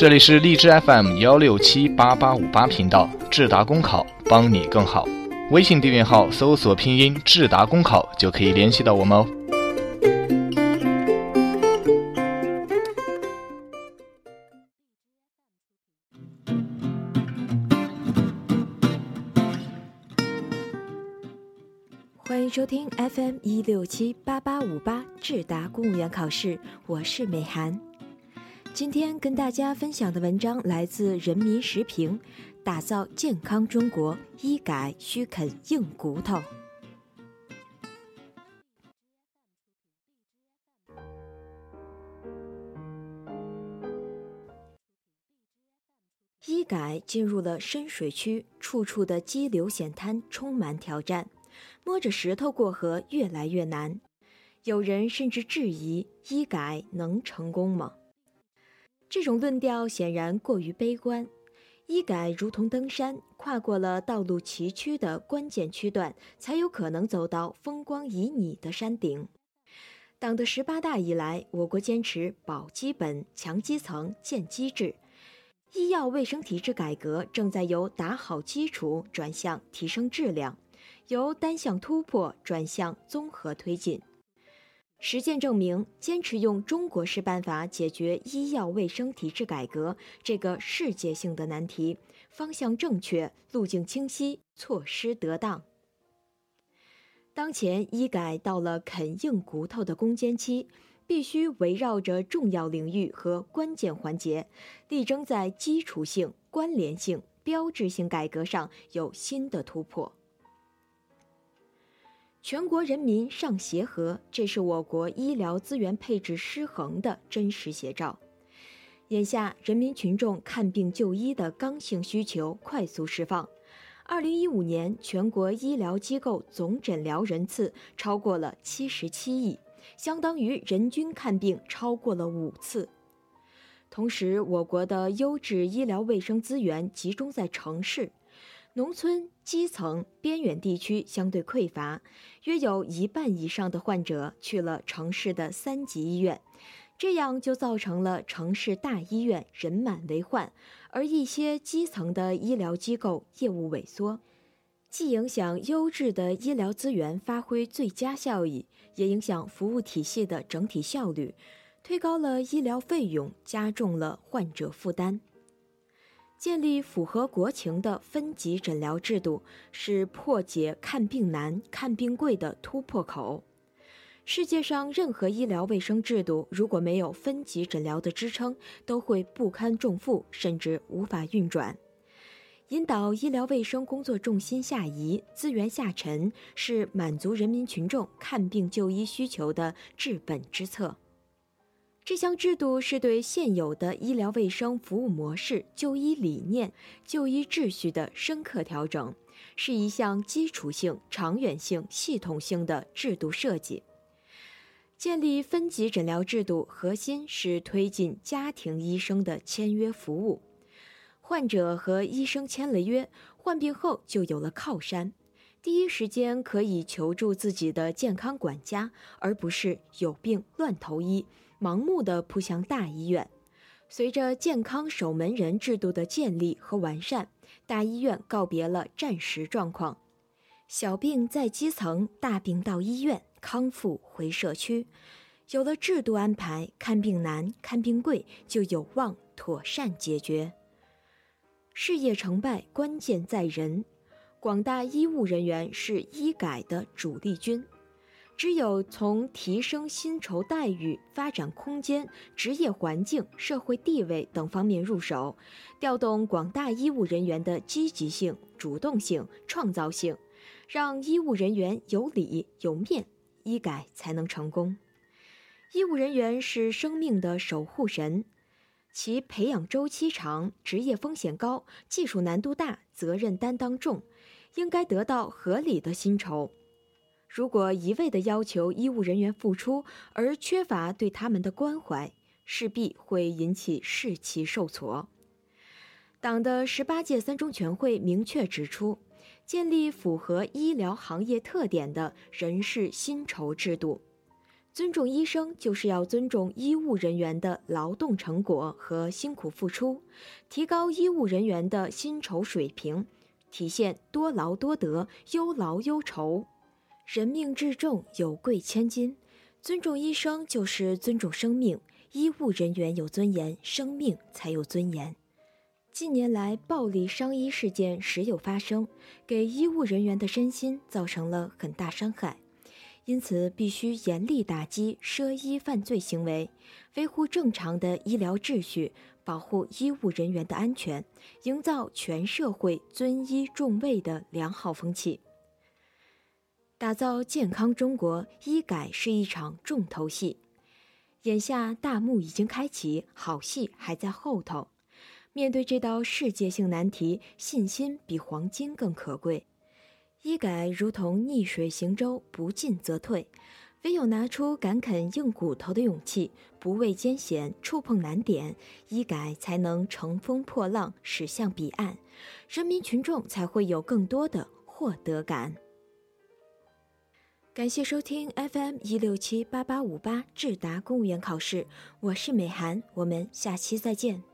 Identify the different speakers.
Speaker 1: 这里是荔枝 FM 幺六七八八五八频道，智达公考帮你更好。微信订阅号搜索拼音智达公考就可以联系到我们哦。
Speaker 2: 欢迎收听 FM 一六七八八五八智达公务员考试，我是美涵。今天跟大家分享的文章来自《人民时评》，打造健康中国，医改需啃硬骨头。医改进入了深水区，处处的激流险滩充满挑战。摸着石头过河越来越难，有人甚至质疑医改能成功吗？这种论调显然过于悲观。医改如同登山，跨过了道路崎岖的关键区段，才有可能走到风光旖旎的山顶。党的十八大以来，我国坚持保基本、强基层、建机制，医药卫生体制改革正在由打好基础转向提升质量。由单向突破转向综合推进，实践证明，坚持用中国式办法解决医药卫生体制改革这个世界性的难题，方向正确，路径清晰，措施得当。当前医改到了啃硬骨头的攻坚期，必须围绕着重要领域和关键环节，力争在基础性、关联性、标志性改革上有新的突破。全国人民上协和，这是我国医疗资源配置失衡的真实写照。眼下，人民群众看病就医的刚性需求快速释放。二零一五年，全国医疗机构总诊疗人次超过了七十七亿，相当于人均看病超过了五次。同时，我国的优质医疗卫生资源集中在城市。农村基层边远地区相对匮乏，约有一半以上的患者去了城市的三级医院，这样就造成了城市大医院人满为患，而一些基层的医疗机构业务萎缩，既影响优质的医疗资源发挥最佳效益，也影响服务体系的整体效率，推高了医疗费用，加重了患者负担。建立符合国情的分级诊疗制度，是破解看病难、看病贵的突破口。世界上任何医疗卫生制度，如果没有分级诊疗的支撑，都会不堪重负，甚至无法运转。引导医疗卫生工作重心下移、资源下沉，是满足人民群众看病就医需求的治本之策。这项制度是对现有的医疗卫生服务模式、就医理念、就医秩序的深刻调整，是一项基础性、长远性、系统性的制度设计。建立分级诊疗制度，核心是推进家庭医生的签约服务。患者和医生签了约，患病后就有了靠山，第一时间可以求助自己的健康管家，而不是有病乱投医。盲目的扑向大医院，随着健康守门人制度的建立和完善，大医院告别了战时状况，小病在基层，大病到医院，康复回社区。有了制度安排，看病难、看病贵就有望妥善解决。事业成败关键在人，广大医务人员是医改的主力军。只有从提升薪酬待遇、发展空间、职业环境、社会地位等方面入手，调动广大医务人员的积极性、主动性、创造性，让医务人员有理有面，医改才能成功。医务人员是生命的守护神，其培养周期长、职业风险高、技术难度大、责任担当重，应该得到合理的薪酬。如果一味的要求医务人员付出，而缺乏对他们的关怀，势必会引起士气受挫。党的十八届三中全会明确指出，建立符合医疗行业特点的人事薪酬制度，尊重医生，就是要尊重医务人员的劳动成果和辛苦付出，提高医务人员的薪酬水平，体现多劳多得、优劳优酬。人命至重，有贵千金。尊重医生就是尊重生命，医务人员有尊严，生命才有尊严。近年来，暴力伤医事件时有发生，给医务人员的身心造成了很大伤害。因此，必须严厉打击涉医犯罪行为，维护正常的医疗秩序，保护医务人员的安全，营造全社会尊医重卫的良好风气。打造健康中国，医改是一场重头戏。眼下大幕已经开启，好戏还在后头。面对这道世界性难题，信心比黄金更可贵。医改如同逆水行舟，不进则退，唯有拿出敢啃硬骨头的勇气，不畏艰险，触碰难点，医改才能乘风破浪，驶向彼岸，人民群众才会有更多的获得感。感谢收听 FM 一六七八八五八智达公务员考试，我是美涵，我们下期再见。